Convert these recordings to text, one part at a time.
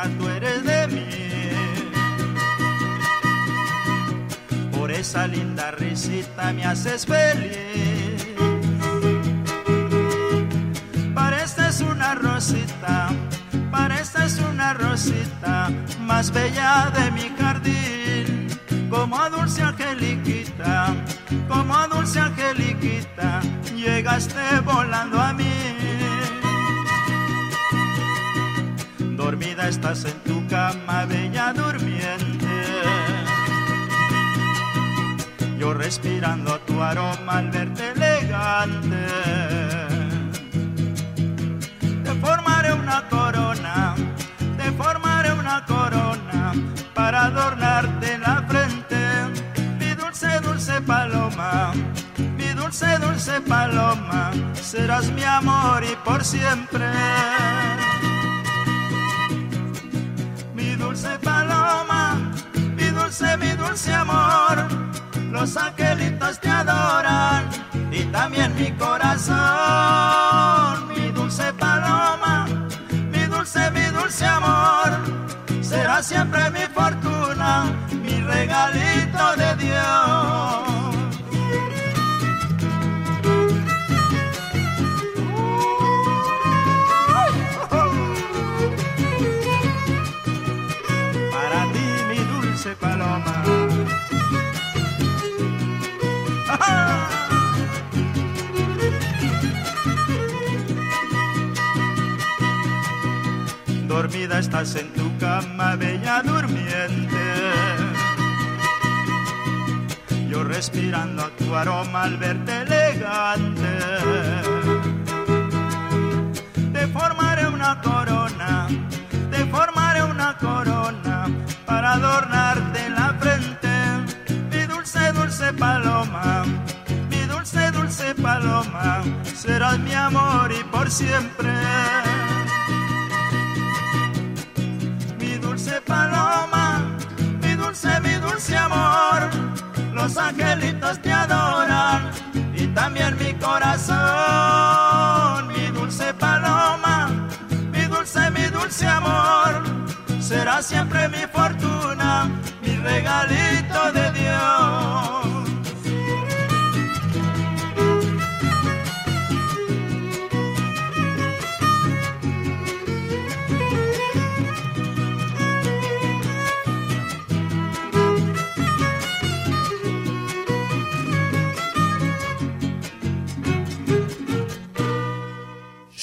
Tú eres de mí. Por esa linda risita me haces feliz. Para esta es una rosita, para esta es una rosita más bella de mi jardín. Como dulce angeliquita, como dulce angeliquita, llegaste volando a mí. Dormida estás en tu cama, bella durmiente. Yo respirando tu aroma al verte elegante. Te formaré una corona, te formaré una corona para adornarte la frente. Mi dulce, dulce paloma, mi dulce, dulce paloma, serás mi amor y por siempre. Dulce paloma, mi dulce, mi dulce amor, los angelitos te adoran y también mi corazón, mi dulce paloma, mi dulce, mi dulce amor, será siempre mi fortuna, mi regalito de Dios. Estás en tu cama, bella durmiente. Yo respirando tu aroma al verte elegante. Te formaré una corona, te formaré una corona para adornarte la frente. Mi dulce, dulce paloma, mi dulce, dulce paloma, serás mi amor y por siempre. Dulce, mi dulce amor, los angelitos te adoran y también mi corazón, mi dulce paloma, mi dulce, mi dulce amor, será siempre mi fortuna, mi regalito de Dios.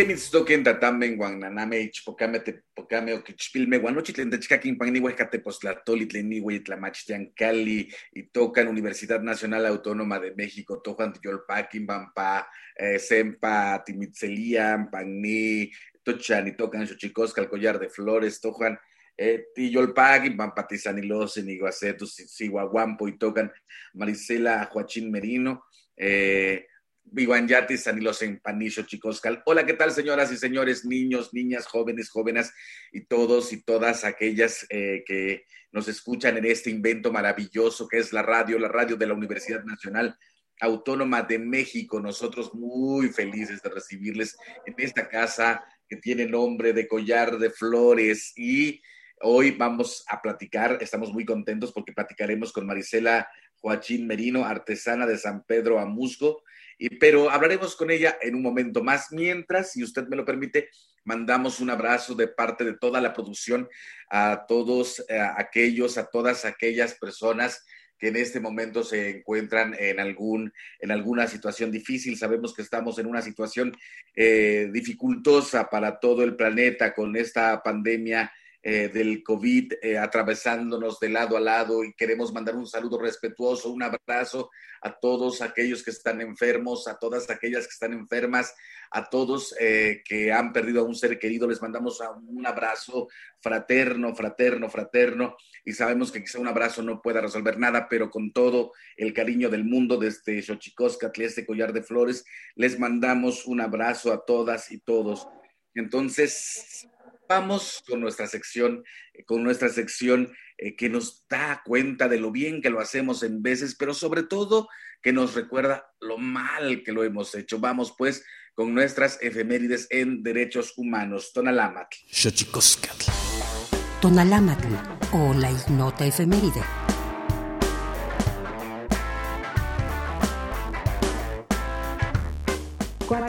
Kenitztoken tatamen guananame ichpocame tepocame oquichpilme guanochitlen techcaquin pannihuesca tepoztlatoli tlenihui tlamachtian Cali y tocan Universidad Nacional Autónoma de México, tojan yolpaquin, pampa, eh, sempa, timitzelian, pagni, tochan y tocan xochicosca, el collar de flores, tojan eh, Tiyolpagui, Pampatizanilosen, Iguacetus, Siguaguampo y tocan Marisela Joachín Merino, eh, Vivanjati Sanilos en Panisho Chicoscal. Hola, ¿qué tal, señoras y señores, niños, niñas, jóvenes, jóvenes y todos y todas aquellas eh, que nos escuchan en este invento maravilloso que es la radio, la radio de la Universidad Nacional Autónoma de México. Nosotros muy felices de recibirles en esta casa que tiene nombre de Collar de Flores y hoy vamos a platicar, estamos muy contentos porque platicaremos con Marisela Joachín Merino, artesana de San Pedro Amusgo, pero hablaremos con ella en un momento más. Mientras, si usted me lo permite, mandamos un abrazo de parte de toda la producción a todos eh, aquellos, a todas aquellas personas que en este momento se encuentran en, algún, en alguna situación difícil. Sabemos que estamos en una situación eh, dificultosa para todo el planeta con esta pandemia eh, del COVID eh, atravesándonos de lado a lado y queremos mandar un saludo respetuoso, un abrazo a todos aquellos que están enfermos, a todas aquellas que están enfermas, a todos eh, que han perdido a un ser querido, les mandamos un abrazo fraterno, fraterno, fraterno y sabemos que quizá un abrazo no pueda resolver nada, pero con todo el cariño del mundo desde Xochicóscatl, este collar de flores, les mandamos un abrazo a todas y todos. Entonces, vamos con nuestra sección, eh, con nuestra sección eh, que nos da cuenta de lo bien que lo hacemos en veces, pero sobre todo que nos recuerda lo mal que lo hemos hecho. Vamos pues con nuestras efemérides en derechos humanos. Tonalámatl. Tonalámatl o la ignota efeméride.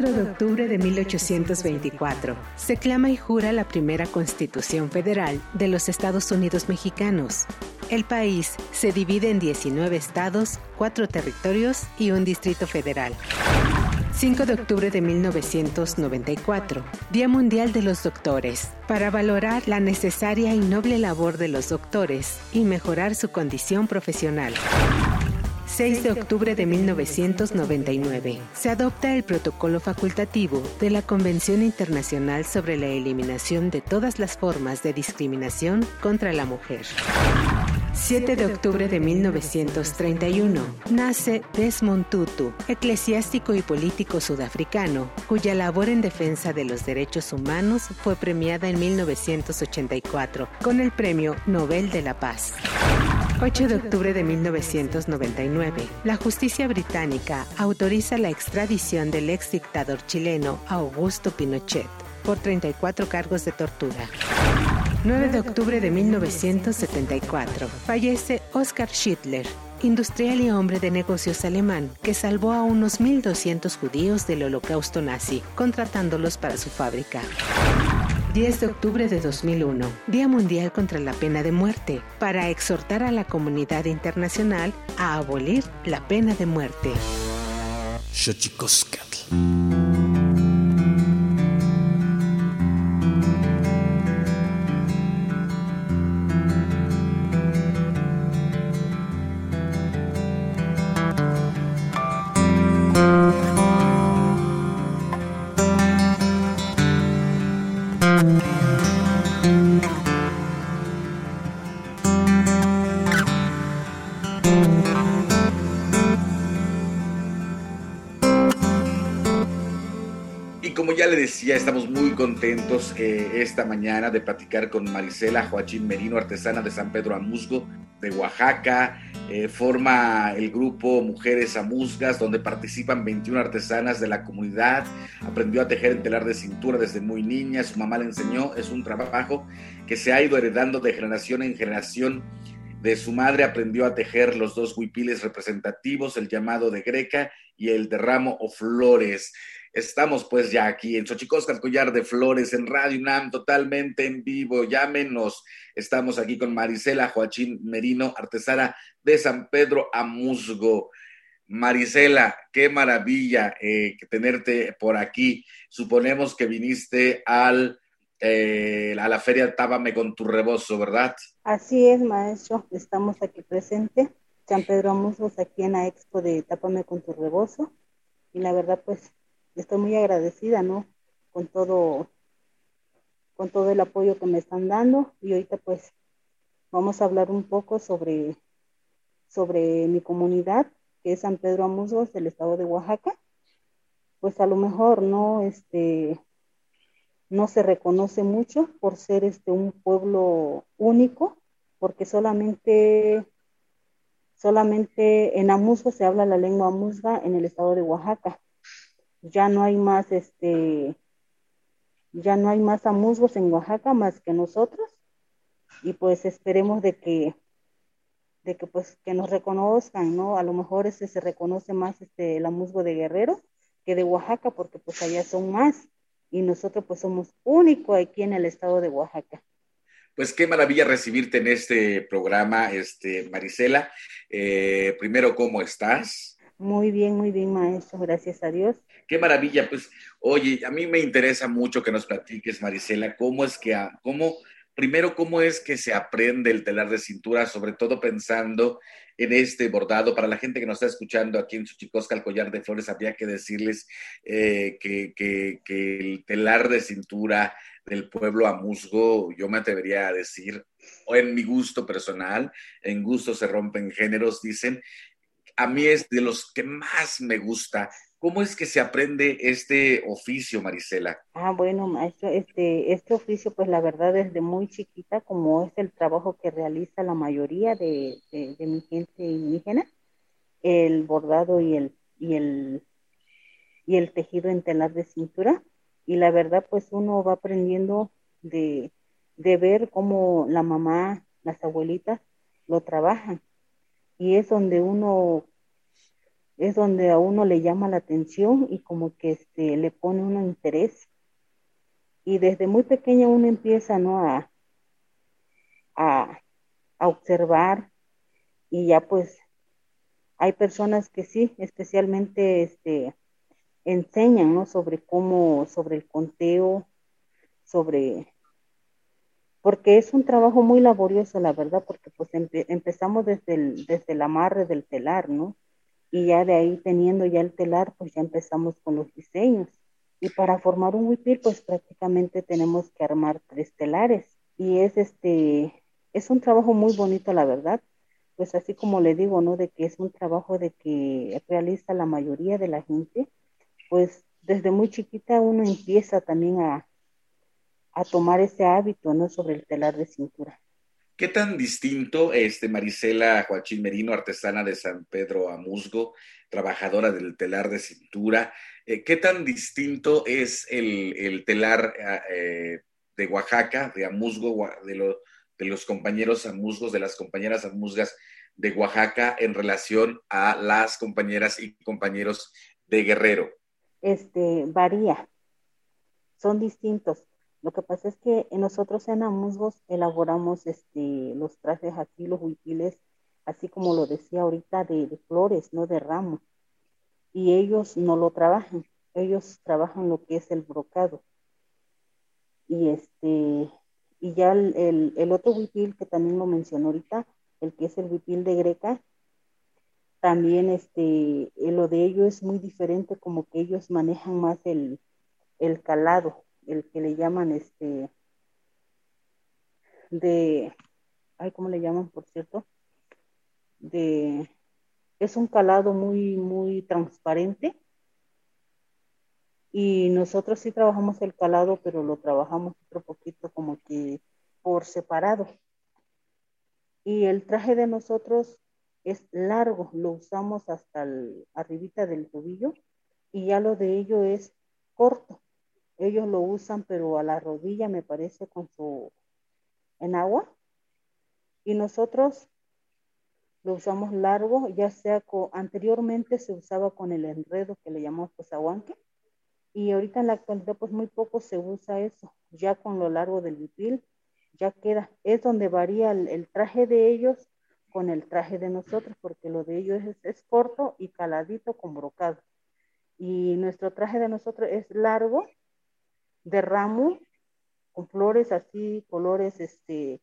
4 de octubre de 1824. Se clama y jura la primera Constitución Federal de los Estados Unidos Mexicanos. El país se divide en 19 estados, 4 territorios y un distrito federal. 5 de octubre de 1994, Día Mundial de los Doctores, para valorar la necesaria y noble labor de los doctores y mejorar su condición profesional. 6 de octubre de 1999. Se adopta el protocolo facultativo de la Convención Internacional sobre la Eliminación de todas las formas de discriminación contra la mujer. 7 de octubre de 1931. Nace Desmond Tutu, eclesiástico y político sudafricano, cuya labor en defensa de los derechos humanos fue premiada en 1984 con el Premio Nobel de la Paz. 8 de octubre de 1999, la justicia británica autoriza la extradición del ex dictador chileno Augusto Pinochet por 34 cargos de tortura. 9 de octubre de 1974, fallece Oskar Schittler, industrial y hombre de negocios alemán que salvó a unos 1.200 judíos del holocausto nazi, contratándolos para su fábrica. 10 de octubre de 2001, Día Mundial contra la Pena de Muerte, para exhortar a la comunidad internacional a abolir la pena de muerte. Ya estamos muy contentos eh, esta mañana de platicar con Marisela Joachín Merino, artesana de San Pedro Amusgo, de Oaxaca. Eh, forma el grupo Mujeres Amusgas, donde participan 21 artesanas de la comunidad. Aprendió a tejer en telar de cintura desde muy niña, su mamá le enseñó. Es un trabajo que se ha ido heredando de generación en generación. De su madre aprendió a tejer los dos huipiles representativos, el llamado de Greca y el de ramo o flores. Estamos pues ya aquí en Xochicosca, Collar de Flores, en Radio UNAM, totalmente en vivo. Llámenos. Estamos aquí con Marisela Joachín Merino, artesana de San Pedro Amusgo. Marisela, qué maravilla eh, tenerte por aquí. Suponemos que viniste al, eh, a la feria Tábame con tu rebozo, ¿verdad? Así es, maestro. Estamos aquí presente. San Pedro Amusgo, aquí en la expo de Tápame con tu rebozo. Y la verdad, pues estoy muy agradecida, ¿no? Con todo, con todo el apoyo que me están dando y ahorita pues vamos a hablar un poco sobre, sobre mi comunidad, que es San Pedro Amusgos, del estado de Oaxaca. Pues a lo mejor no, este, no se reconoce mucho por ser este un pueblo único, porque solamente solamente en Amusgo se habla la lengua amusga en el estado de Oaxaca ya no hay más, este, ya no hay más amusgos en Oaxaca más que nosotros y pues esperemos de que, de que pues que nos reconozcan, ¿no? A lo mejor ese se reconoce más este el musgo de Guerrero que de Oaxaca porque pues allá son más y nosotros pues somos único aquí en el estado de Oaxaca. Pues qué maravilla recibirte en este programa, este Marisela. Eh, primero, ¿cómo estás? Muy bien, muy bien, maestro, gracias a Dios. Qué maravilla, pues, oye, a mí me interesa mucho que nos platiques, Marisela, cómo es que, cómo primero, ¿cómo es que se aprende el telar de cintura, sobre todo pensando en este bordado? Para la gente que nos está escuchando aquí en Suchicosca, el collar de flores, habría que decirles eh, que, el telar de cintura del pueblo a musgo, yo me atrevería a decir, o en mi gusto personal, en gusto se rompen géneros, dicen, a mí es de los que más me gusta ¿Cómo es que se aprende este oficio, Marisela? Ah, bueno, maestro, este, este oficio, pues la verdad, desde muy chiquita, como es el trabajo que realiza la mayoría de, mi gente indígena, el bordado y el, y el, y el tejido en telar de cintura. Y la verdad, pues uno va aprendiendo de, de ver cómo la mamá, las abuelitas lo trabajan. Y es donde uno es donde a uno le llama la atención y como que este, le pone un interés. Y desde muy pequeña uno empieza ¿no? a, a, observar y ya pues hay personas que sí, especialmente este, enseñan ¿no? sobre cómo, sobre el conteo, sobre porque es un trabajo muy laborioso, la verdad, porque pues empezamos desde el, desde el amarre del telar, ¿no? Y ya de ahí teniendo ya el telar, pues ya empezamos con los diseños. Y para formar un huipil, pues prácticamente tenemos que armar tres telares. Y es este, es un trabajo muy bonito, la verdad. Pues así como le digo, ¿no? De que es un trabajo de que realiza la mayoría de la gente, pues desde muy chiquita uno empieza también a, a tomar ese hábito, ¿no? Sobre el telar de cintura. ¿Qué tan distinto, este, Marisela Joaquín Merino, artesana de San Pedro Amusgo, trabajadora del telar de cintura, eh, qué tan distinto es el, telar eh, de Oaxaca, de Amusgo, de, de los compañeros amusgos, de las compañeras amusgas de Oaxaca en relación a las compañeras y compañeros de Guerrero? Este, varía, son distintos lo que pasa es que nosotros en Amusgos elaboramos este, los trajes aquí, los huipiles, así como lo decía ahorita, de, flores, no de ramos. Y ellos no lo trabajan, ellos trabajan lo que es el brocado. Y este, y ya el, el, otro huipil que también lo mencionó ahorita, el que es el huipil de Greca, también este, lo de ellos es muy diferente, como que ellos manejan más el, el calado, el que le llaman este de ay cómo le llaman por cierto de es un calado muy muy transparente. Y nosotros sí trabajamos el calado pero lo trabajamos otro poquito como que por separado. Y el traje de nosotros es largo lo usamos hasta el, arribita del tobillo y ya lo de ello es corto ellos lo usan, pero a la rodilla me parece con su en agua. Y nosotros lo usamos largo, ya sea con, anteriormente se usaba con el enredo que le llamamos posahuanque. Y ahorita en la actualidad pues muy poco se usa eso, ya con lo largo del bipil ya queda. Es donde varía el, traje de ellos con el traje de nosotros, porque lo de ellos es, es corto y caladito con brocado. Y nuestro traje de nosotros es largo de ramo con flores así, colores, este,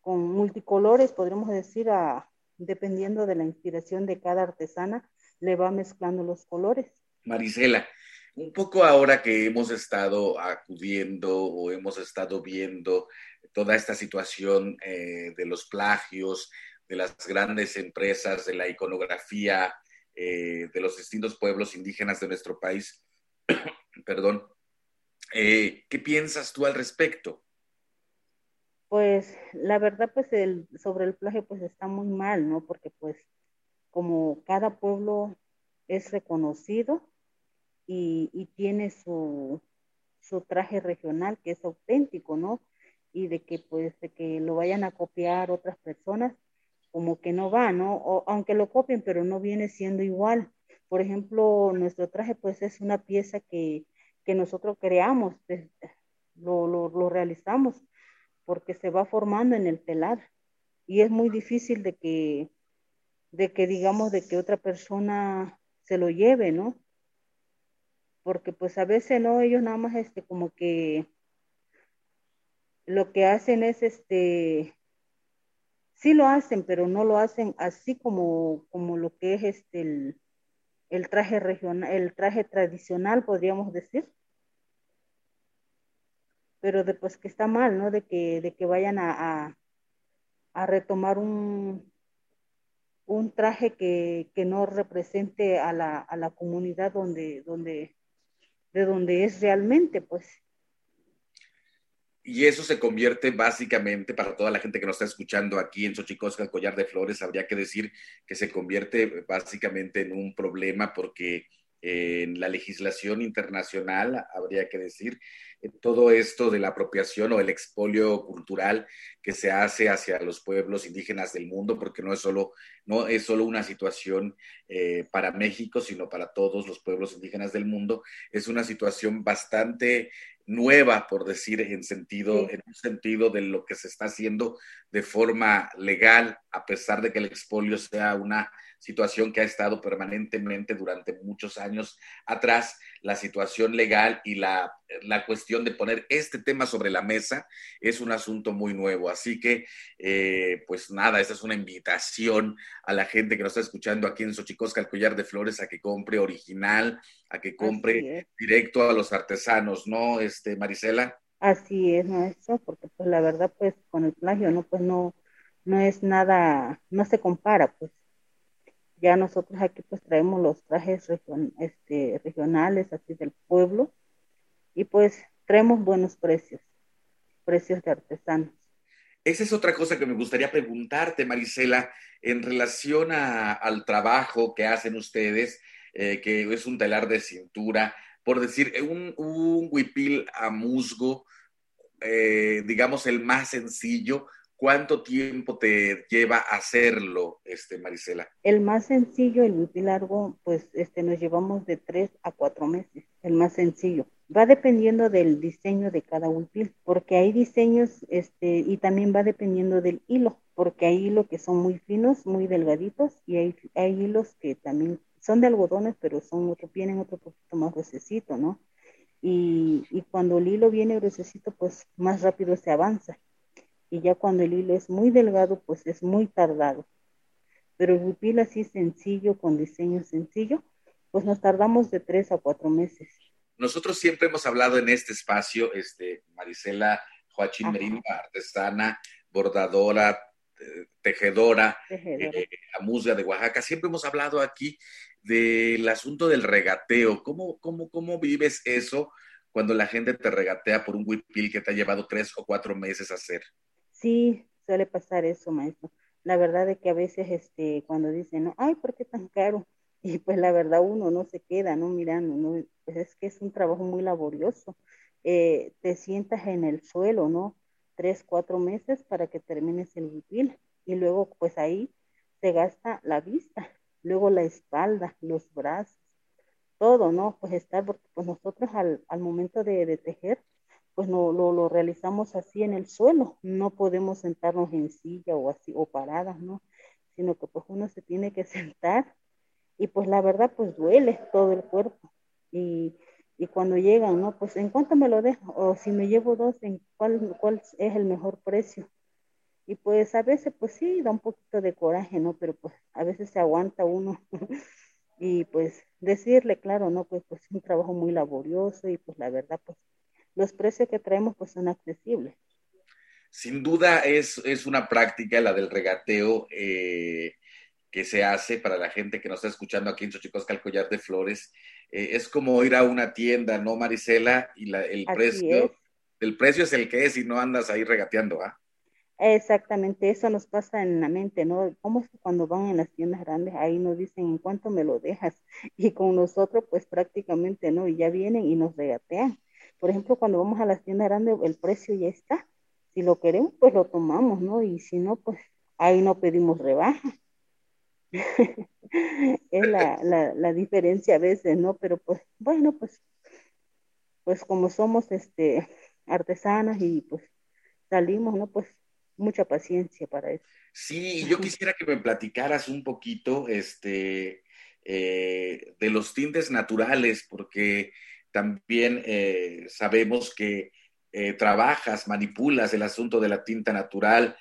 con multicolores, podríamos decir, a, dependiendo de la inspiración de cada artesana, le va mezclando los colores. Marisela, un poco ahora que hemos estado acudiendo o hemos estado viendo toda esta situación eh, de los plagios, de las grandes empresas, de la iconografía eh, de los distintos pueblos indígenas de nuestro país, perdón, eh, ¿Qué piensas tú al respecto? Pues la verdad, pues el, sobre el plagio, pues está muy mal, ¿no? Porque pues como cada pueblo es reconocido y, tiene su, su traje regional que es auténtico, ¿no? Y de que pues de que lo vayan a copiar otras personas, como que no va, ¿no? O, aunque lo copien, pero no viene siendo igual. Por ejemplo, nuestro traje pues es una pieza que, que nosotros creamos, lo, lo, realizamos, porque se va formando en el telar. Y es muy difícil de que, de que digamos, de que otra persona se lo lleve, ¿no? Porque pues a veces no, ellos nada más este como que lo que hacen es este sí lo hacen, pero no lo hacen así como, como lo que es este el, traje regional, el traje tradicional, podríamos decir. Pero después que está mal, ¿no? De que, de que vayan a, a, retomar un, un traje que, que, no represente a la, a la comunidad donde, donde, de donde es realmente, pues y eso se convierte básicamente, para toda la gente que nos está escuchando aquí en Xochicosca, el collar de flores, habría que decir que se convierte básicamente en un problema porque en la legislación internacional, habría que decir, todo esto de la apropiación o el expolio cultural que se hace hacia los pueblos indígenas del mundo, porque no es solo, no es solo una situación eh, para México, sino para todos los pueblos indígenas del mundo, es una situación bastante nueva, por decir, en sentido, en un sentido de lo que se está haciendo de forma legal, a pesar de que el expolio sea una situación que ha estado permanentemente durante muchos años atrás, la situación legal y la, la cuestión de poner este tema sobre la mesa es un asunto muy nuevo. Así que, eh, pues nada, esa es una invitación a la gente que nos está escuchando aquí en Xochicosca, el collar de flores, a que compre original, a que compre directo a los artesanos, ¿no, este, Marisela? Así es, maestro, porque pues la verdad, pues con el plagio, ¿no? Pues no, no es nada, no se compara, pues ya nosotros aquí pues traemos los trajes este, regionales, así del pueblo, y pues traemos buenos precios, precios de artesanos. Esa es otra cosa que me gustaría preguntarte, Marisela, en relación al trabajo que hacen ustedes, eh, que es un telar de cintura, por decir, un, un huipil a musgo, eh, digamos el más sencillo, ¿Cuánto tiempo te lleva hacerlo, este, Marisela? El más sencillo, el huipil largo, pues este, nos llevamos de tres a cuatro meses, el más sencillo. Va dependiendo del diseño de cada huipil, porque hay diseños, este, y también va dependiendo del hilo, porque hay hilos que son muy finos, muy delgaditos, y hay, hay hilos que también son de algodones, pero son otro, vienen otro poquito más gruesecito, ¿no? Y, y cuando el hilo viene gruesecito, pues más rápido se avanza y ya cuando el hilo es muy delgado, pues es muy tardado. Pero el huipil así sencillo, con diseño sencillo, pues nos tardamos de tres a cuatro meses. Nosotros siempre hemos hablado en este espacio, este, Marisela Joachín Merino, artesana, bordadora, tejedora, tejedora. Eh, de Oaxaca. Siempre hemos hablado aquí del asunto del regateo. ¿Cómo, cómo, cómo vives eso cuando la gente te regatea por un huipil que te ha llevado tres o cuatro meses hacer? Sí, suele pasar eso, maestro. La verdad es que a veces, este, cuando dicen, no, ay, ¿por qué tan caro? Y pues la verdad uno no se queda, ¿no? Mirando, ¿no? Pues es que es un trabajo muy laborioso. Eh, te sientas en el suelo, ¿no? Tres, cuatro meses para que termines el huipil. Y luego, pues ahí se gasta la vista, luego la espalda, los brazos, todo, ¿no? Pues estar, porque pues nosotros al, al momento de, tejer, pues no, lo, lo, realizamos así en el suelo, no podemos sentarnos en silla o así, o paradas, ¿no? Sino que pues uno se tiene que sentar y pues la verdad pues duele todo el cuerpo y, y cuando llegan, ¿no? Pues en cuánto me lo dejo o si me llevo dos, ¿en cuál, cuál es el mejor precio? Y pues a veces pues sí, da un poquito de coraje, ¿no? Pero pues a veces se aguanta uno y pues decirle, claro, ¿no? Pues pues es un trabajo muy laborioso y pues la verdad pues los precios que traemos pues son accesibles. Sin duda es, es una práctica la del regateo eh, que se hace para la gente que nos está escuchando aquí en Xochicosca, el collar de flores. Eh, es como ir a una tienda, ¿no, Marisela? Y la, el precio, el precio es el que es y no andas ahí regateando, ¿ah? Exactamente, eso nos pasa en la mente, ¿no? Como cuando van en las tiendas grandes, ahí nos dicen en cuánto me lo dejas, y con nosotros, pues prácticamente no, y ya vienen y nos regatean. Por ejemplo, cuando vamos a las tiendas grandes, el precio ya está. Si lo queremos, pues lo tomamos, ¿no? Y si no, pues ahí no pedimos rebaja. es la, la, la, diferencia a veces, ¿no? Pero pues, bueno, pues, pues como somos este artesanas y pues salimos, ¿no? Pues mucha paciencia para eso. Sí, yo quisiera que me platicaras un poquito este, eh, de los tintes naturales, porque también eh, sabemos que eh, trabajas, manipulas el asunto de la tinta natural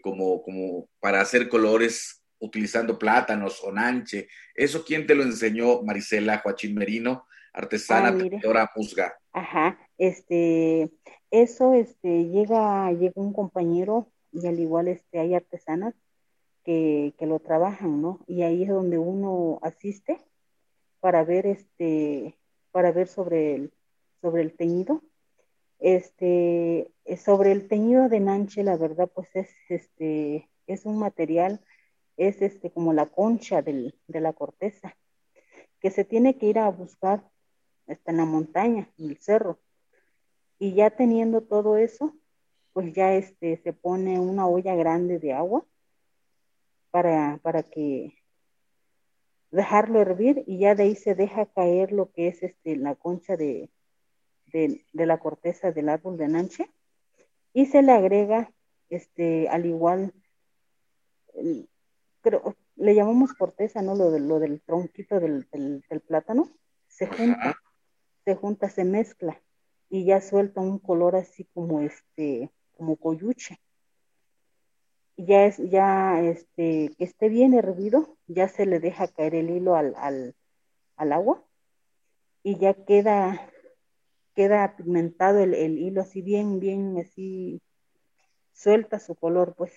como, como para hacer colores utilizando plátanos o nanche. ¿Eso quién te lo enseñó, Marisela Joachín Merino, artesana, ah, Musga? Ajá, este, eso, este, llega, llega un compañero y al igual, este, hay artesanas que, que lo trabajan, ¿no? Y ahí es donde uno asiste para ver, este, para ver sobre el, sobre el teñido. Este, sobre el teñido de Nanche, la verdad, pues es, este, es un material, es este, como la concha del, de la corteza, que se tiene que ir a buscar hasta en la montaña, en el cerro. Y ya teniendo todo eso, pues ya este, se pone una olla grande de agua para, para que dejarlo hervir y ya de ahí se deja caer lo que es este, la concha de, de, la corteza del árbol de nanche y se le agrega este al igual creo le llamamos corteza no lo, de, lo del tronquito del, del, plátano se junta se junta se mezcla y ya suelta un color así como este como coyuche. Ya es, ya este, que esté bien hervido, ya se le deja caer el hilo al, al, al agua y ya queda, queda pigmentado el, el, hilo así bien, bien, así suelta su color, pues.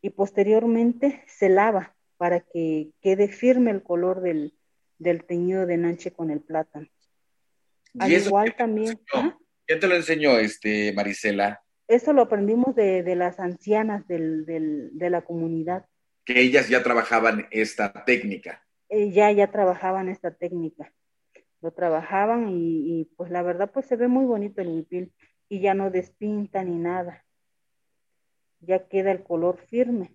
Y posteriormente se lava para que quede firme el color del, del teñido de nanche con el plátano. Al igual también. ¿Quién te lo enseñó, este, Marisela? Eso lo aprendimos de, de las ancianas del, del, de la comunidad. Que ellas ya trabajaban esta técnica. Eh, ya, ya trabajaban esta técnica. Lo trabajaban y, y, pues la verdad pues se ve muy bonito el huipil y ya no despinta ni nada. Ya queda el color firme.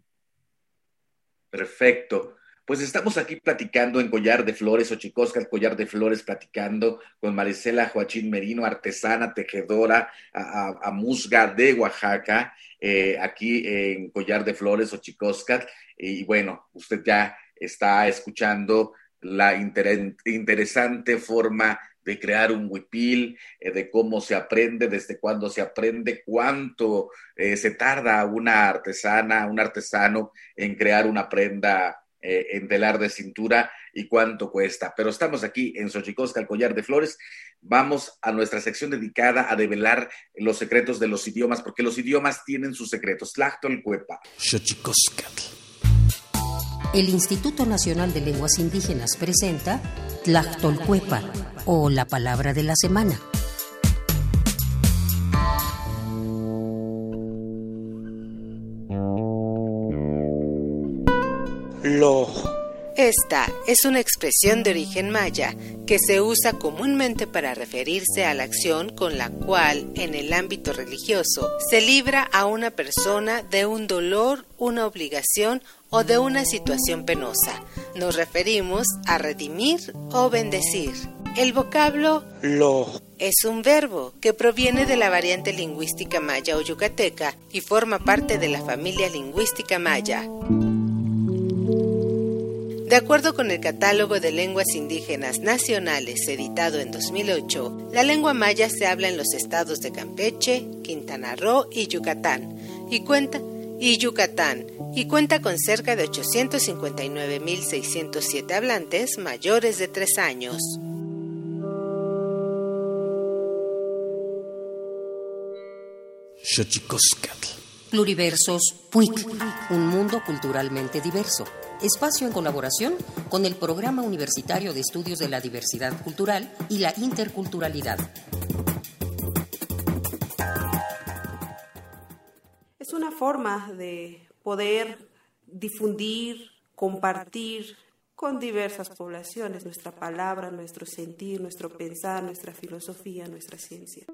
Perfecto. Pues estamos aquí platicando en Collar de Flores, o el Collar de Flores, platicando con Marisela Joachín Merino, artesana, tejedora, a, musga de Oaxaca, eh, aquí en Collar de Flores, Ochicoscat. Y bueno, usted ya está escuchando la interesante forma de crear un huipil, eh, de cómo se aprende, desde cuándo se aprende, cuánto eh, se tarda una artesana, un artesano en crear una prenda eh, en telar de cintura y cuánto cuesta. Pero estamos aquí en Xochicosca, el collar de flores. Vamos a nuestra sección dedicada a develar los secretos de los idiomas, porque los idiomas tienen sus secretos. Tlachtolcuepa. El Instituto Nacional de Lenguas Indígenas presenta Tlachtolcuepa o la palabra de la semana. Esta es una expresión de origen maya que se usa comúnmente para referirse a la acción con la cual, en el ámbito religioso, se libra a una persona de un dolor, una obligación o de una situación penosa. Nos referimos a redimir o bendecir. El vocablo lo es un verbo que proviene de la variante lingüística maya o yucateca y forma parte de la familia lingüística maya. De acuerdo con el Catálogo de Lenguas Indígenas Nacionales editado en 2008, la lengua maya se habla en los estados de Campeche, Quintana Roo y Yucatán, y cuenta y Yucatán, y cuenta con cerca de 859.607 hablantes mayores de 3 años. Pluriversos PUIC, un mundo culturalmente diverso espacio en colaboración con el Programa Universitario de Estudios de la Diversidad Cultural y la Interculturalidad. Es una forma de poder difundir, compartir con diversas poblaciones nuestra palabra, nuestro sentir, nuestro pensar, nuestra filosofía, nuestra ciencia.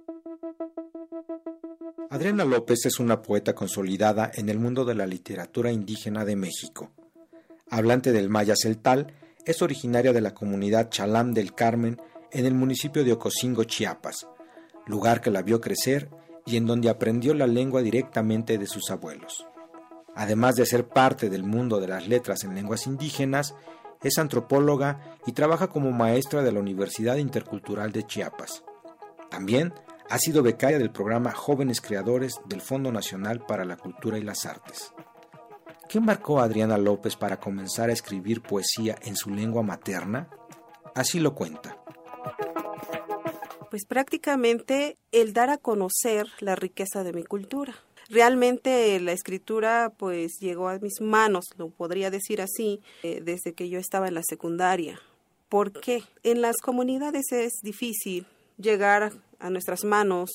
Adriana López es una poeta consolidada en el mundo de la literatura indígena de México. Hablante del maya celtal, es originaria de la comunidad Chalam del Carmen en el municipio de Ocosingo, Chiapas, lugar que la vio crecer y en donde aprendió la lengua directamente de sus abuelos. Además de ser parte del mundo de las letras en lenguas indígenas, es antropóloga y trabaja como maestra de la Universidad Intercultural de Chiapas. También ha sido becaria del programa Jóvenes Creadores del Fondo Nacional para la Cultura y las Artes. ¿Qué marcó a Adriana López para comenzar a escribir poesía en su lengua materna? Así lo cuenta. Pues prácticamente el dar a conocer la riqueza de mi cultura. Realmente la escritura pues llegó a mis manos, lo podría decir así, eh, desde que yo estaba en la secundaria. ¿Por qué? En las comunidades es difícil llegar a nuestras manos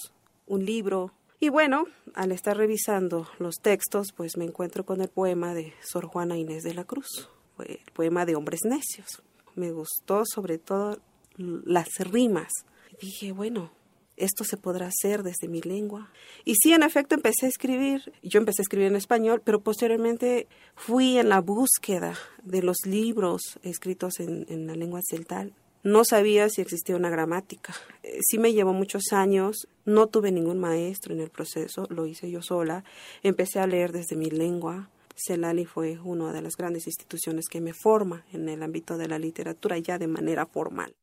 un libro. Y bueno, al estar revisando los textos, pues me encuentro con el poema de Sor Juana Inés de la Cruz, el poema de Hombres Necios. Me gustó sobre todo las rimas. Dije, bueno, esto se podrá hacer desde mi lengua. Y sí, en efecto, empecé a escribir. Yo empecé a escribir en español, pero posteriormente fui en la búsqueda de los libros escritos en, la lengua celtal. No sabía si existía una gramática. Eh, sí me llevó muchos años, no tuve ningún maestro en el proceso, lo hice yo sola. Empecé a leer desde mi lengua. Celali fue una de las grandes instituciones que me forma en el ámbito de la literatura ya de manera formal.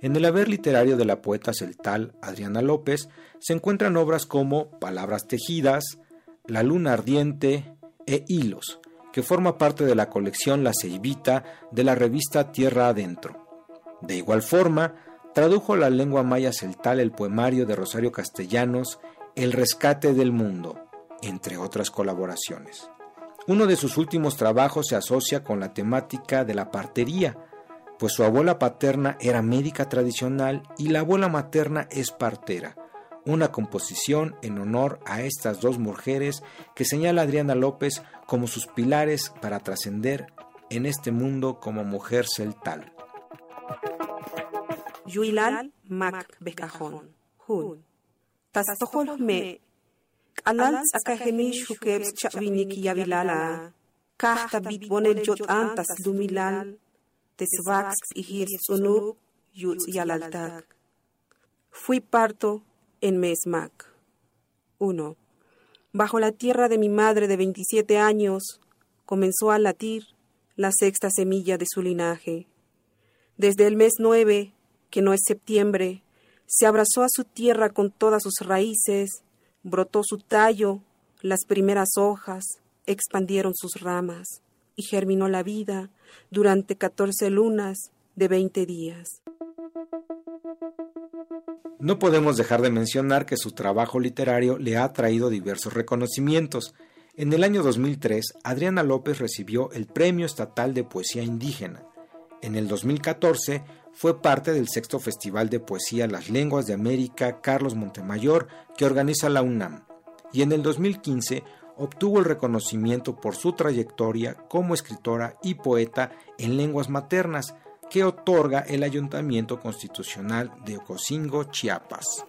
En el haber literario de la poeta celtal Adriana López se encuentran obras como Palabras tejidas, La luna ardiente e Hilos, que forma parte de la colección La Ceibita de la revista Tierra Adentro. De igual forma, tradujo a la lengua maya celtal el poemario de Rosario Castellanos El rescate del mundo, entre otras colaboraciones. Uno de sus últimos trabajos se asocia con la temática de la partería, pues su abuela paterna era médica tradicional y la abuela materna es partera, una composición en honor a estas dos mujeres que señala Adriana López como sus pilares para trascender en este mundo como mujer celtal. Yuilal Mac Becajón, Hun. Tastohol me. Alal sakaheni shukebs chavinik yavilala. Kahta bitbonel jot antas lumilal. Fui parto en Mesmac. 1. Bajo la tierra de mi madre de 27 años comenzó a latir la sexta semilla de su linaje. Desde el mes 9, que no es septiembre, se abrazó a su tierra con todas sus raíces, brotó su tallo, las primeras hojas, expandieron sus ramas y germinó la vida durante 14 lunas de 20 días. No podemos dejar de mencionar que su trabajo literario le ha traído diversos reconocimientos. En el año 2003, Adriana López recibió el Premio Estatal de Poesía Indígena. En el 2014 fue parte del sexto Festival de Poesía Las Lenguas de América Carlos Montemayor que organiza la UNAM. Y en el 2015 obtuvo el reconocimiento por su trayectoria como escritora y poeta en lenguas maternas que otorga el Ayuntamiento Constitucional de Ocosingo, Chiapas.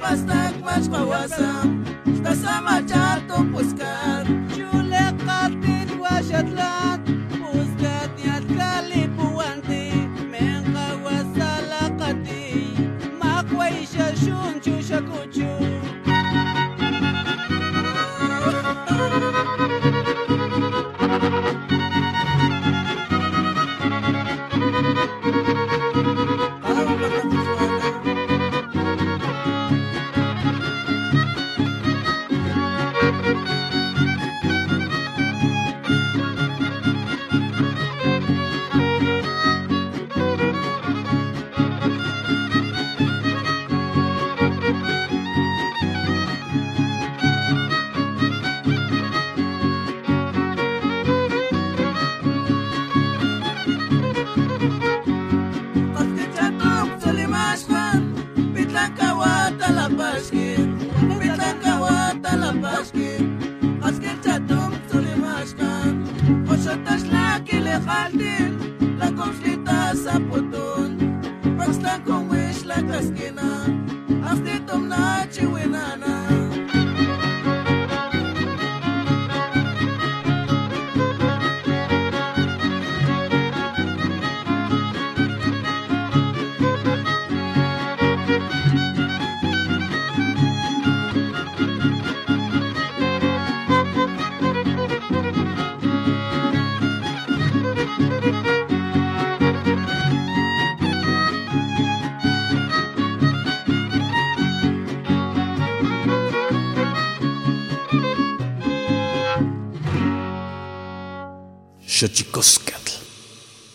La kapastak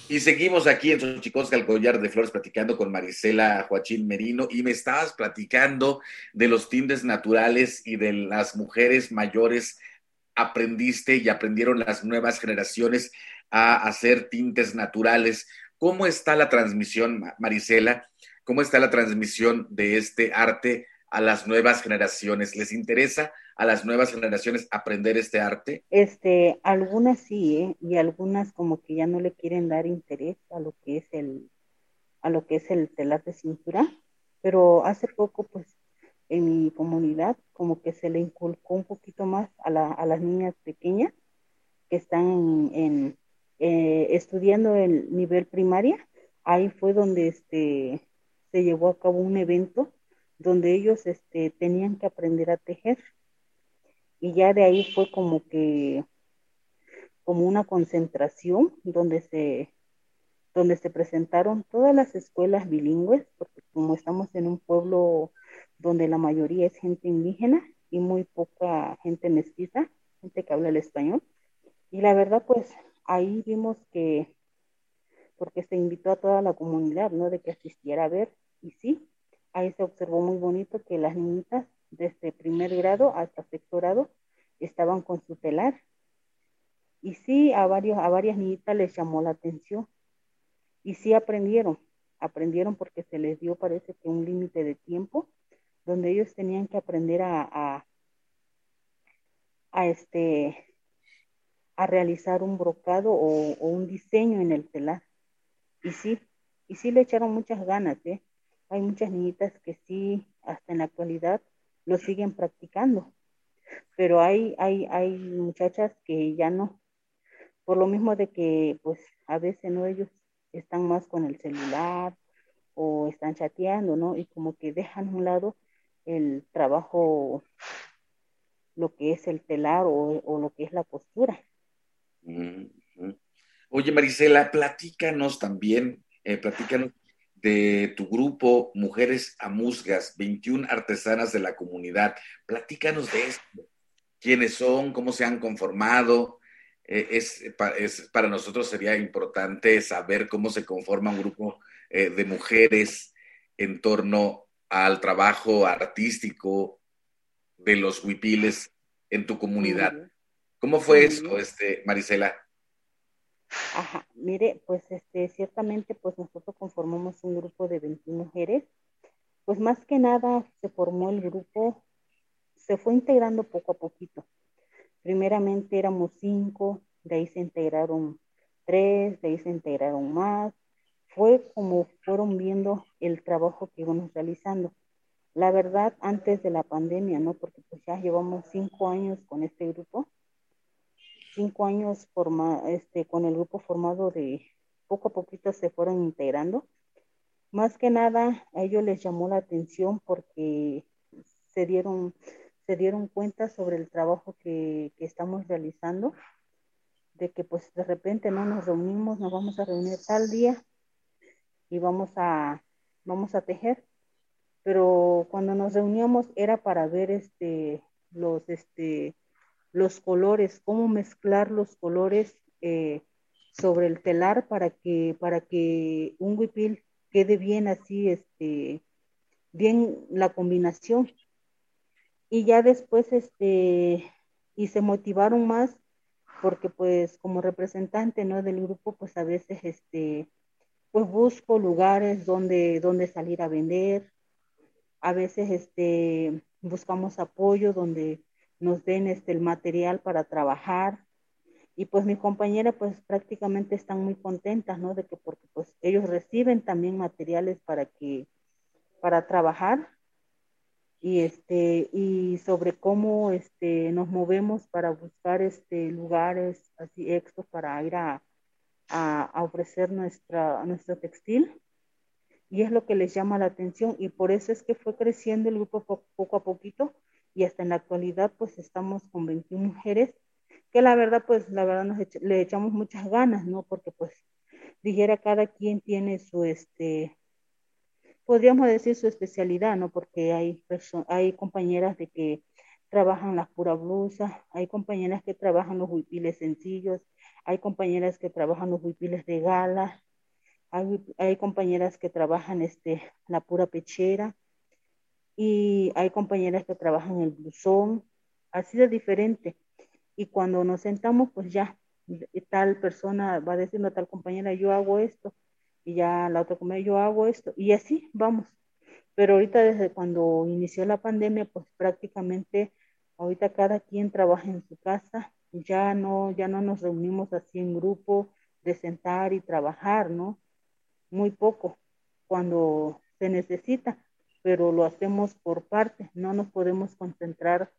Y seguimos aquí en Xochicosca, el collar de flores, platicando con Marisela Joachín Merino. Y me estabas platicando de los tintes naturales y de las mujeres mayores. Aprendiste y aprendieron las nuevas generaciones a hacer tintes naturales. ¿Cómo está la transmisión, Ma- Marisela? ¿Cómo está la transmisión de este arte a las nuevas generaciones? ¿Les interesa a las nuevas generaciones aprender este arte? Este, algunas sí, ¿eh? Y algunas como que ya no le quieren dar interés a lo que es el, a lo que es el telar de cintura, pero hace poco, pues, en mi comunidad, como que se le inculcó un poquito más a la, a las niñas pequeñas que están en, eh, estudiando el nivel primaria. Ahí fue donde este, se llevó a cabo un evento donde ellos este, tenían que aprender a tejer y ya de ahí fue como que como una concentración donde se donde se presentaron todas las escuelas bilingües porque como estamos en un pueblo donde la mayoría es gente indígena y muy poca gente mestiza, gente que habla el español. Y la verdad, pues ahí vimos que, porque se invitó a toda la comunidad, ¿no? De que asistiera a ver. Y sí, ahí se observó muy bonito que las niñitas desde primer grado hasta sexto grado estaban con su telar. Y sí, a, varios, a varias niñitas les llamó la atención. Y sí aprendieron, aprendieron porque se les dio, parece que un límite de tiempo donde ellos tenían que aprender a, a, a este a realizar un brocado o, o, un diseño en el telar. Y sí, y sí le echaron muchas ganas, ¿eh? Hay muchas niñitas que sí, hasta en la actualidad, lo siguen practicando. Pero hay, hay, hay muchachas que ya no, por lo mismo de que, pues, a veces, ¿no? Ellos están más con el celular o están chateando, ¿no? Y como que dejan a un lado el trabajo, lo que es el telar o, lo que es la costura. Oye, Marisela, platícanos también, eh, platícanos de tu grupo Mujeres Amusgas, 21 artesanas de la comunidad. Platícanos de esto. ¿Quiénes son? ¿Cómo se han conformado? Eh, es, es, para nosotros sería importante saber cómo se conforma un grupo eh, de mujeres en torno al trabajo artístico de los huipiles en tu comunidad. ¿Cómo fue eso, este, Marisela? Ajá, mire, pues este, ciertamente, pues nosotros conformamos un grupo de 21 mujeres. Pues más que nada se formó el grupo, se fue integrando poco a poquito. Primeramente éramos cinco, de ahí se integraron tres, de ahí se integraron más. fue como fueron viendo el trabajo que íbamos realizando. La verdad, antes de la pandemia, ¿no? Porque pues ya llevamos cinco años con este grupo, cinco años forma, este, con el grupo formado de poco a poquito se fueron integrando. Más que nada, a ellos les llamó la atención porque se dieron, se dieron cuenta sobre el trabajo que, que estamos realizando, de que pues de repente no nos reunimos, nos vamos a reunir tal día y vamos a, vamos a tejer. Pero cuando nos reuníamos era para ver este, los, este, los colores, cómo mezclar los colores eh, sobre el telar para que, para que un huipil quede bien así, este, bien la combinación. Y ya después, este, y se motivaron más porque pues como representante, ¿no? Del grupo, pues a veces, este, pues busco lugares donde, donde salir a vender. A veces este, buscamos apoyo donde nos den este, el material para trabajar. Y pues mi compañera pues prácticamente están muy contentas, ¿no? De que porque pues ellos reciben también materiales para que, para trabajar y este y sobre cómo este nos movemos para buscar este lugares así extras para ir a, a, ofrecer nuestra, nuestro textil y es lo que les llama la atención y por eso es que fue creciendo el grupo poco a poquito y hasta en la actualidad pues estamos con 21 mujeres que la verdad pues la verdad nos le echamos muchas ganas, ¿no? Porque pues dijera cada quien tiene su este podríamos decir su especialidad, ¿no? Porque hay hay compañeras de que trabajan las puras blusas, hay compañeras que trabajan los huipiles sencillos, hay compañeras que trabajan los huipiles de gala, hay, hay, compañeras que trabajan este, la pura pechera y hay compañeras que trabajan el blusón, así de diferente. Y cuando nos sentamos, pues ya, tal persona va diciendo a tal compañera, yo hago esto, y ya la otra compañera, yo hago esto, y así vamos. Pero ahorita desde cuando inició la pandemia, pues prácticamente ahorita cada quien trabaja en su casa ya no, ya no nos reunimos así en grupo de sentar y trabajar, ¿no? Muy poco cuando se necesita, pero lo hacemos por parte, no nos podemos concentrar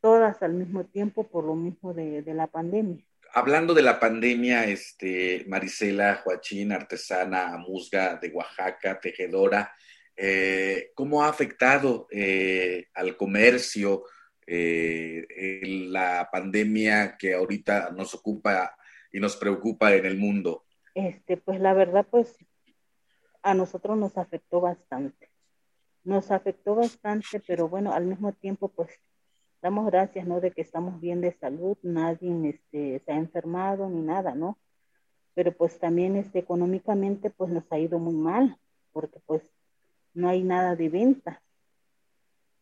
todas al mismo tiempo por lo mismo de, la pandemia. Hablando de la pandemia, este, Marisela Joachín, artesana, musga de Oaxaca, tejedora, eh, ¿cómo ha afectado eh, al comercio, eh, la pandemia que ahorita nos ocupa y nos preocupa en el mundo? Este, pues la verdad, pues a nosotros nos afectó bastante. Nos afectó bastante, pero bueno, al mismo tiempo, pues damos gracias, ¿no? De que estamos bien de salud, nadie este, se ha enfermado ni nada, ¿no? Pero pues también este, económicamente, pues nos ha ido muy mal, porque pues no hay nada de venta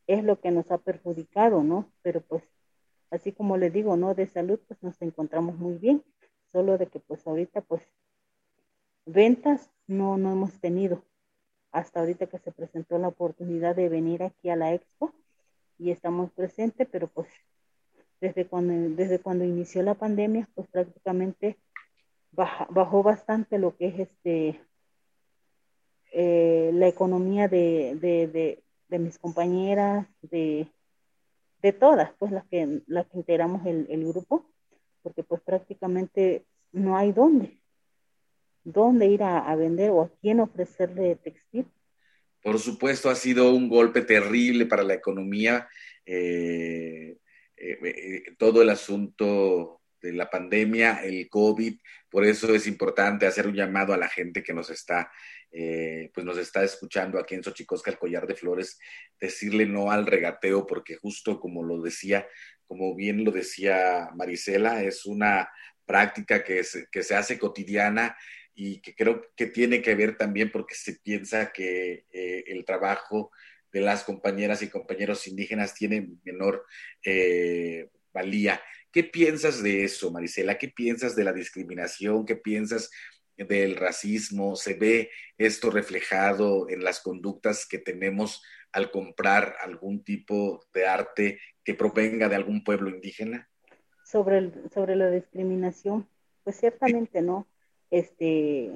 es lo que nos ha perjudicado, ¿no? Pero pues, así como le digo, ¿no? De salud, pues nos encontramos muy bien, solo de que pues ahorita pues ventas no, no hemos tenido. Hasta ahorita que se presentó la oportunidad de venir aquí a la expo y estamos presentes, pero pues desde cuando, desde cuando inició la pandemia, pues prácticamente bajó bastante lo que es este eh, la economía de, de mis compañeras, de, de todas, pues las que, las que integramos el, el grupo, porque pues prácticamente no hay dónde, dónde ir a, vender o a quién ofrecerle textil. Por supuesto, ha sido un golpe terrible para la economía, eh, eh, eh, todo el asunto de la pandemia, el COVID, por eso es importante hacer un llamado a la gente que nos está pues nos está escuchando aquí en Xochicosca, el collar de flores, decirle no al regateo, porque justo como lo decía, como bien lo decía Marisela, es una práctica que, que se hace cotidiana y que creo que tiene que ver también porque se piensa que eh, el trabajo de las compañeras y compañeros indígenas tiene menor eh, valía. ¿Qué piensas de eso, Marisela? ¿Qué piensas de la discriminación? ¿Qué piensas del racismo, se ve esto reflejado en las conductas que tenemos al comprar algún tipo de arte que provenga de algún pueblo indígena? Sobre, sobre la discriminación, pues ciertamente no. Este,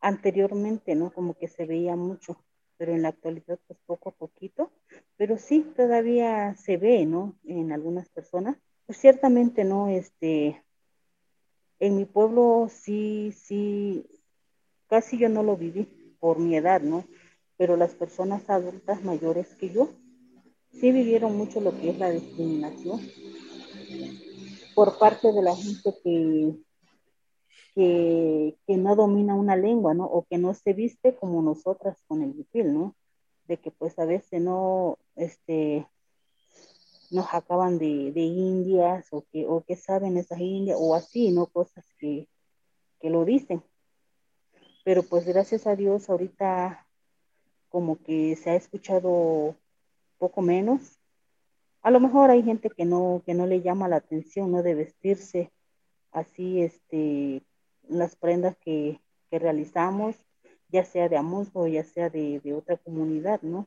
anteriormente, ¿no? Como que se veía mucho, pero en la actualidad pues poco a poquito, pero sí todavía se ve, ¿no? En algunas personas. Pues ciertamente, ¿no? Este, en mi pueblo sí, sí, casi yo no lo viví por mi edad, ¿no? Pero las personas adultas mayores que yo sí vivieron mucho lo que es la discriminación por parte de la gente que, que, que, no domina una lengua, ¿no? O que no se viste como nosotras con el difícil, ¿no? De que pues a veces no, este, nos acaban de, de indias o que, o que saben esas indias o así, ¿no? Cosas que, que lo dicen. Pero pues gracias a Dios ahorita como que se ha escuchado poco menos. A lo mejor hay gente que no, que no le llama la atención, ¿no? De vestirse así, este, las prendas que, que realizamos, ya sea de Amusgo, ya sea de, de otra comunidad, ¿no?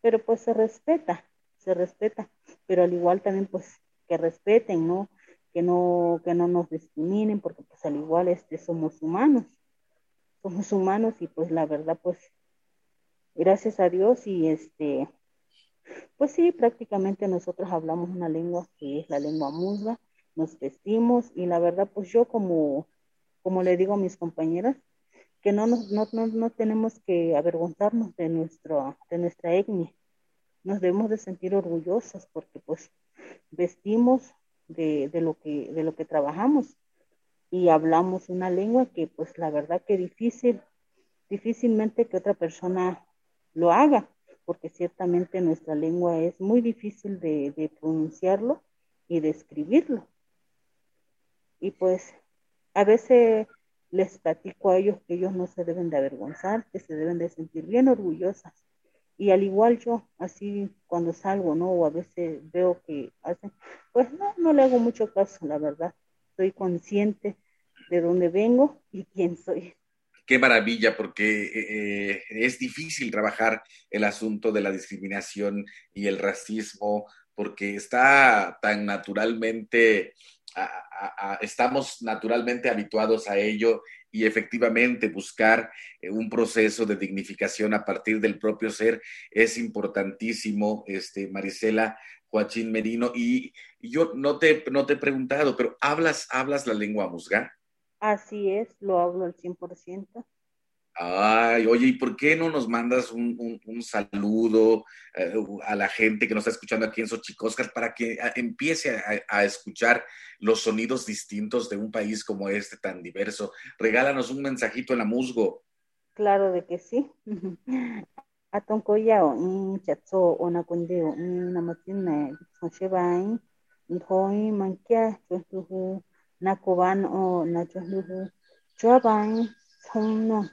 Pero pues se respeta, se respeta, pero al igual también pues que respeten, ¿no? Que no, que no nos discriminen, porque pues al igual este, somos humanos, somos humanos y pues la verdad pues gracias a Dios y este, pues sí, prácticamente nosotros hablamos una lengua que es la lengua musga, nos vestimos y la verdad pues yo como, como le digo a mis compañeras, que no, nos, no, no, no tenemos que avergonzarnos de, nuestro, de nuestra etnia, nos debemos de sentir orgullosos porque pues vestimos de, de, lo que, de lo que trabajamos y hablamos una lengua que pues la verdad que difícil, difícilmente que otra persona lo haga, porque ciertamente nuestra lengua es muy difícil de, de pronunciarlo y de escribirlo. Y pues a veces les platico a ellos que ellos no se deben de avergonzar, que se deben de sentir bien orgullosas y al igual yo, así cuando salgo, ¿no? O a veces veo que hacen, pues no, no le hago mucho caso, la verdad. Soy consciente de dónde vengo y quién soy. Qué maravilla, porque eh, es difícil trabajar el asunto de la discriminación y el racismo, porque está tan naturalmente, estamos naturalmente habituados a ello y efectivamente buscar eh, un proceso de dignificación a partir del propio ser es importantísimo, este, Marisela Joaquín Merino. Y, y yo no te, no te he preguntado, pero ¿hablas, hablas la lengua musga? Así es, lo hablo al 100%. Ay, oye, ¿y por qué no nos mandas un, saludo eh, a la gente que nos está escuchando aquí en Xochicóscar para que empiece a, escuchar los sonidos distintos de un país como este tan diverso? Regálanos un mensajito en la musgo. Claro de que sí. Atonkoya un chatso ona kundeo una matina sonchebain hoi mankia chohuhu nakoban o nachohuhu chuabain no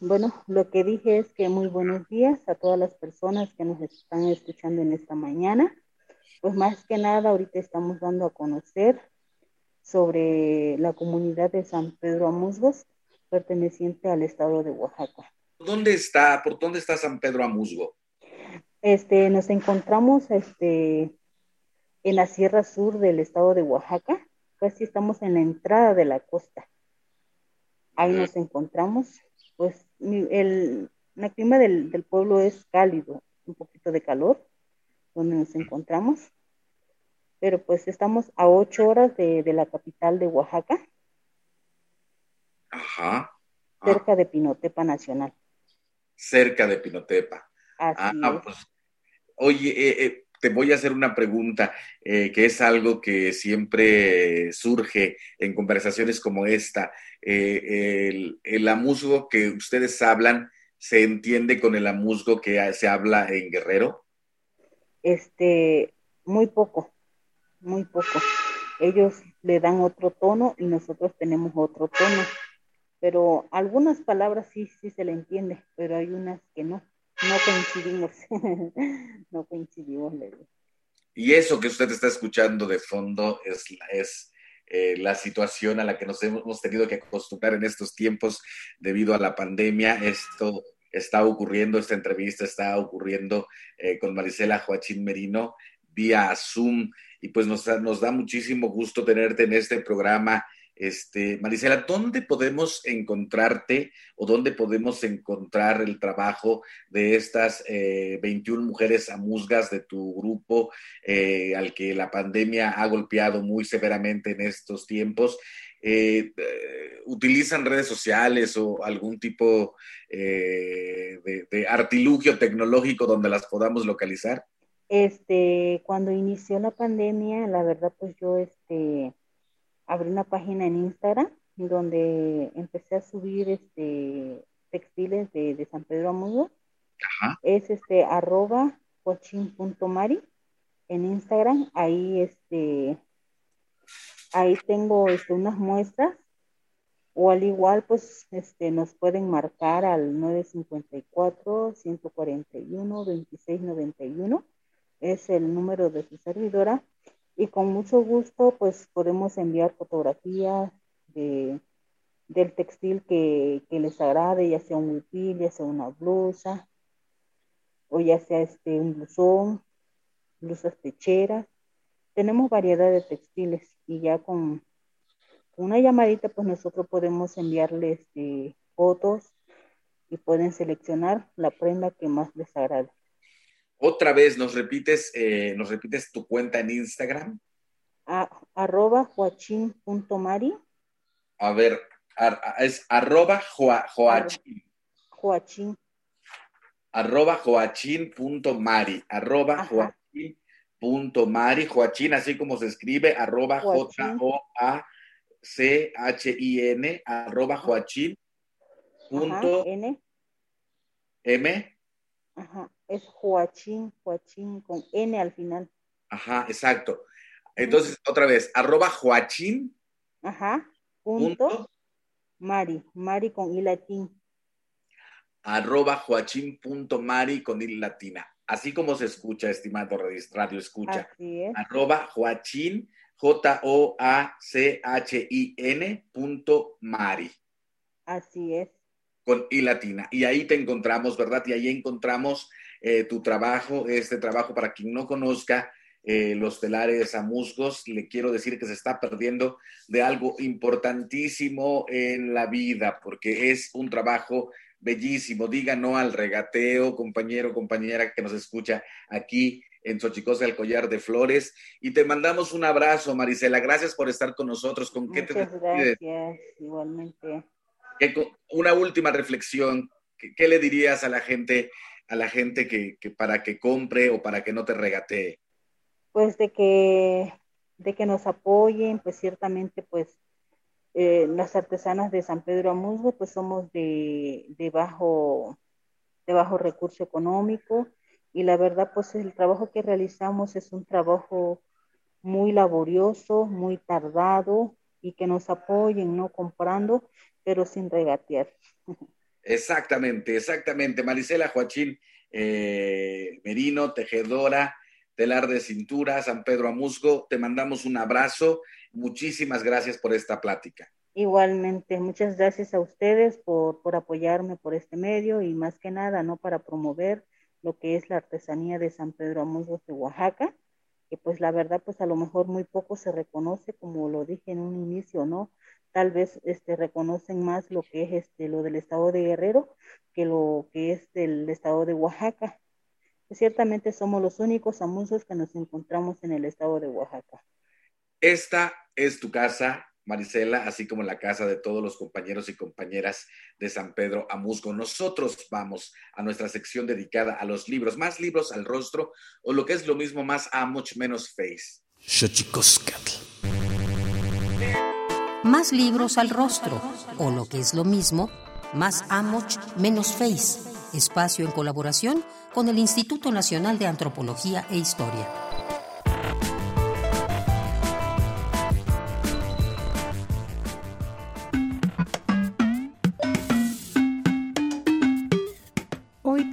bueno, lo que dije es que muy buenos días a todas las personas que nos están escuchando en esta mañana. Pues más que nada, ahorita estamos dando a conocer sobre la comunidad de San Pedro Amusgos, perteneciente al estado de Oaxaca. ¿Dónde está, por dónde está San Pedro Amusgo? Este, nos encontramos este, en la Sierra Sur del estado de Oaxaca, casi estamos en la entrada de la costa ahí nos encontramos. Pues el, el clima del, del, pueblo es cálido, un poquito de calor, donde nos encontramos. Pero pues estamos a ocho horas de, de la capital de Oaxaca. Ajá. Ah. Cerca de Pinotepa Nacional. Cerca de Pinotepa. Así ah, pues, oye, eh, eh, te voy a hacer una pregunta eh, que es algo que siempre surge en conversaciones como esta. Eh, el, el, amusgo que ustedes hablan, ¿se entiende con el amusgo que se habla en Guerrero? Este, muy poco, muy poco. Ellos le dan otro tono y nosotros tenemos otro tono. Pero algunas palabras sí, sí se le entiende, pero hay unas que no no coincidimos, no coincidimos, Leo. Y eso que usted está escuchando de fondo es, es eh, la situación a la que nos hemos tenido que acostumbrar en estos tiempos debido a la pandemia. Esto está ocurriendo, esta entrevista está ocurriendo eh, con Marisela Joachín Merino vía Zoom y pues nos, nos da muchísimo gusto tenerte en este programa Este, Marisela, ¿dónde podemos encontrarte o dónde podemos encontrar el trabajo de estas 21 mujeres amuzgas de tu grupo al que la pandemia ha golpeado muy severamente en estos tiempos? Eh, eh, utilizan redes sociales o algún tipo eh, de, artilugio tecnológico donde las podamos localizar? Este, cuando inició la pandemia, la verdad, pues yo este, abrí una página en Instagram donde empecé a subir este, textiles de, San Pedro Amudo. Es este arroba coaching.mari en Instagram. Ahí este ahí tengo este, unas muestras o al igual pues este, nos pueden marcar al 954 141 2691 es el número de su servidora y con mucho gusto pues podemos enviar fotografías de, del textil que, les agrade, ya sea un huipil, ya sea una blusa o ya sea este un blusón, blusas pecheras tenemos variedad de textiles y ya con una llamadita pues nosotros podemos enviarles este, fotos y pueden seleccionar la prenda que más les agrade. Otra vez, ¿nos repites, eh, ¿nos repites tu cuenta en Instagram? arroba joachín.mari. A ver, es arroba. Joachín. Arroba joachín.mari. Arroba joachín punto Mari Joachín, así como se escribe, arroba J-O-A-C-H-I-N, arroba Joachín. Ajá, es Joachín, Joachín con N al final. Ajá, exacto. Entonces, otra vez, arroba Joachín. Ajá, punto, Mari, Mari con I latín. Arroba Joachín punto Mari con I latina así como se escucha, estimado Radio Escucha. Arroba Joachín, J-O-A-C-H-I-N punto Mari. Así es. Con I latina. Y ahí te encontramos, ¿verdad? Y ahí encontramos eh, tu trabajo, este trabajo para quien no conozca. Eh, los telares a musgos, le quiero decir que se está perdiendo de algo importantísimo en la vida, porque es un trabajo bellísimo. Diga no al regateo, compañero, compañera que nos escucha aquí en Xochicosa, el collar de flores. Y te mandamos un abrazo, Marisela. Gracias por estar con nosotros. ¿Con qué te gracias, igualmente. Una última reflexión. ¿Qué, le dirías a la gente, a la gente que, para que compre o para que no te regatee? Pues de que, de que nos apoyen, pues ciertamente, pues eh, las artesanas de San Pedro Amusgo, pues somos de, de, bajo, de bajo recurso económico y la verdad, pues el trabajo que realizamos es un trabajo muy laborioso, muy tardado y que nos apoyen, ¿no? Comprando, pero sin regatear. Exactamente, exactamente. Marisela Joachín eh, Merino, tejedora, telar de cintura, San Pedro Amusgo, te mandamos un abrazo Muchísimas gracias por esta plática. Igualmente, muchas gracias a ustedes por, por apoyarme por este medio y más que nada, ¿no? Para promover lo que es la artesanía de San Pedro Amusgos de Oaxaca, que pues la verdad, pues a lo mejor muy poco se reconoce, como lo dije en un inicio, ¿no? Tal vez este, reconocen más lo que es este, lo del estado de Guerrero que lo que es del estado de Oaxaca. ciertamente somos los únicos amusos que nos encontramos en el estado de Oaxaca. Esta es tu casa, Marisela, así como la casa de todos los compañeros y compañeras de San Pedro Amusgo. Nosotros vamos a nuestra sección dedicada a los libros, más libros al rostro, o lo que es lo mismo, más a much menos face. Más libros al rostro, o lo que es lo mismo, más much menos face. Espacio en colaboración con el Instituto Nacional de Antropología e Historia.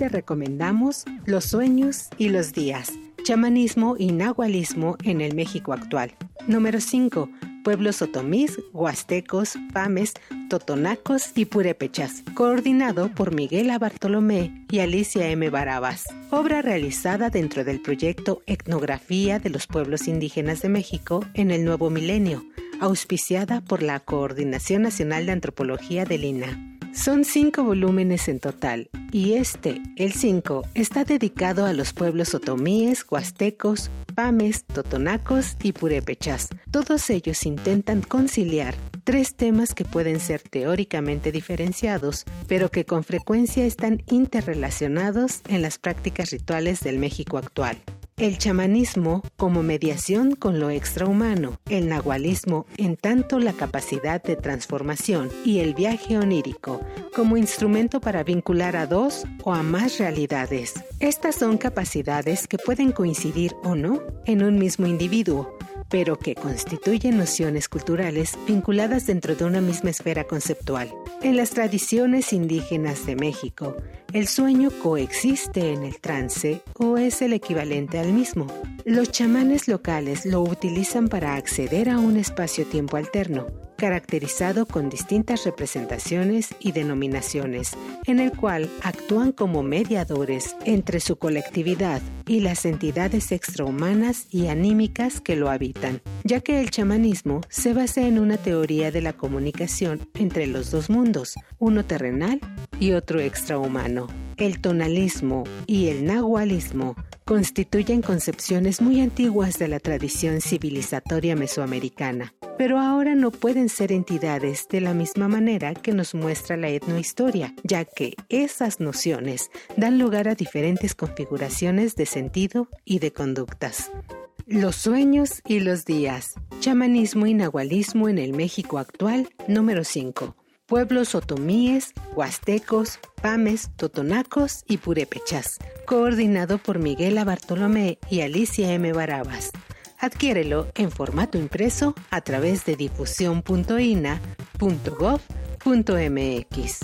Recomendamos Los sueños y los días, chamanismo y nahualismo en el México actual. Número 5. Pueblos otomís, huastecos, pames, totonacos y purépechas, coordinado por Miguel A. Bartolomé y Alicia M. Barabas. Obra realizada dentro del proyecto Etnografía de los Pueblos Indígenas de México en el Nuevo Milenio, auspiciada por la Coordinación Nacional de Antropología del INA. Son cinco volúmenes en total, y este, el 5, está dedicado a los pueblos otomíes, huastecos, pames, totonacos y purépechas. Todos ellos intentan conciliar tres temas que pueden ser teóricamente diferenciados, pero que con frecuencia están interrelacionados en las prácticas rituales del México actual. El chamanismo como mediación con lo extrahumano, el nahualismo en tanto la capacidad de transformación y el viaje onírico como instrumento para vincular a dos o a más realidades. Estas son capacidades que pueden coincidir o no en un mismo individuo, pero que constituyen nociones culturales vinculadas dentro de una misma esfera conceptual. En las tradiciones indígenas de México, el sueño coexiste en el trance o es el equivalente al mismo. Los chamanes locales lo utilizan para acceder a un espacio-tiempo alterno, caracterizado con distintas representaciones y denominaciones, en el cual actúan como mediadores entre su colectividad y las entidades extrahumanas y anímicas que lo habitan, ya que el chamanismo se basa en una teoría de la comunicación entre los dos mundos, uno terrenal y otro extrahumano. El tonalismo y el nahualismo constituyen concepciones muy antiguas de la tradición civilizatoria mesoamericana, pero ahora no pueden ser entidades de la misma manera que nos muestra la etnohistoria, ya que esas nociones dan lugar a diferentes configuraciones de sentido y de conductas. Los sueños y los días. Chamanismo y nahualismo en el México actual, número 5 pueblos otomíes, huastecos, pames, totonacos y purépechas, coordinado por Miguel Bartolomé y Alicia M. Barabas. Adquiérelo en formato impreso a través de difusión.ina.gov.mx.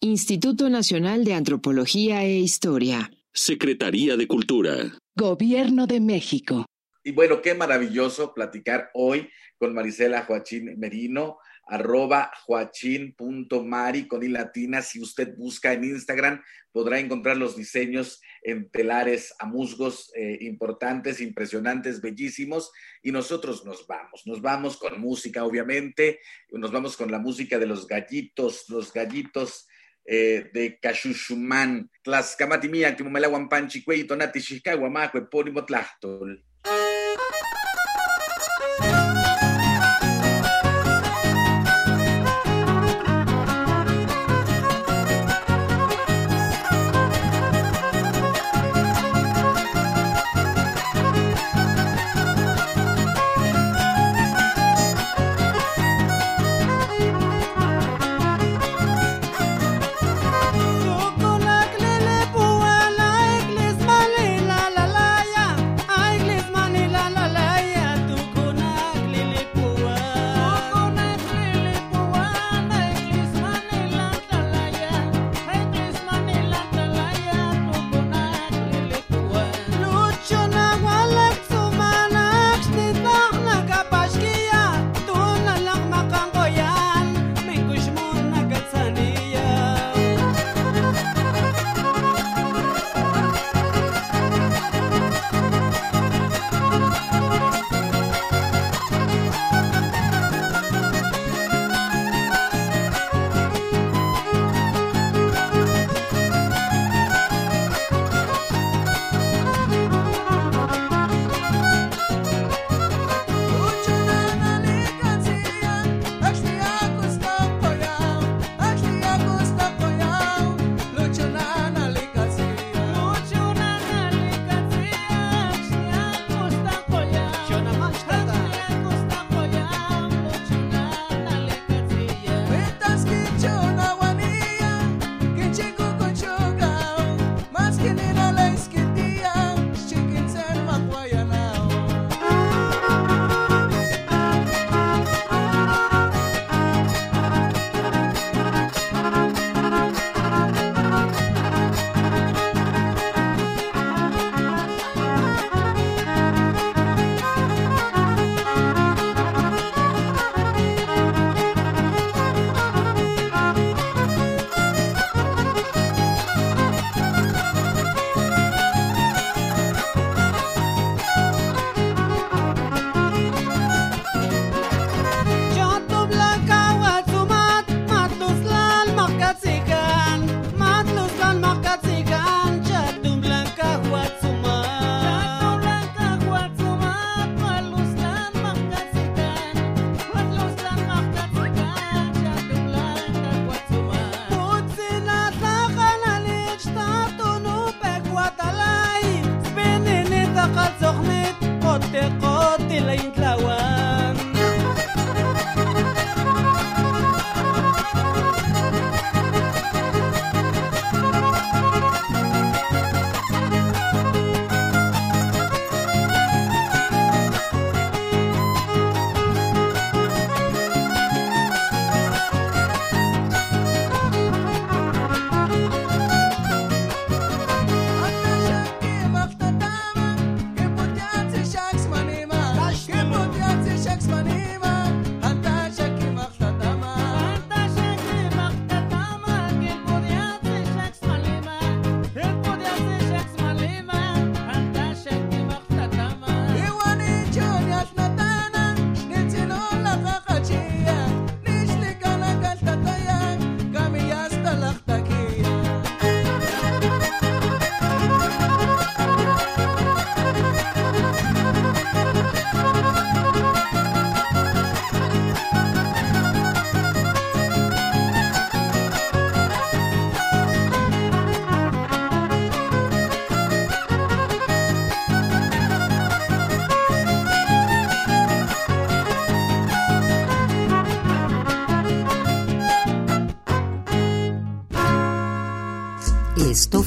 Instituto Nacional de Antropología e Historia. Secretaría de Cultura. Gobierno de México. Y bueno, qué maravilloso platicar hoy con Marisela Joachín Merino, arroba joachín.mari con i latina. Si usted busca en Instagram, podrá encontrar los diseños en telares a musgos eh, importantes, impresionantes, bellísimos. Y nosotros nos vamos, nos vamos con música, obviamente. Nos vamos con la música de los gallitos, los gallitos eh, de Cachuchumán. Tlascamatimía, Timumelaguan Panchicuey, Tonati, Xiscagua, Macue, Pónimo Tlachtol.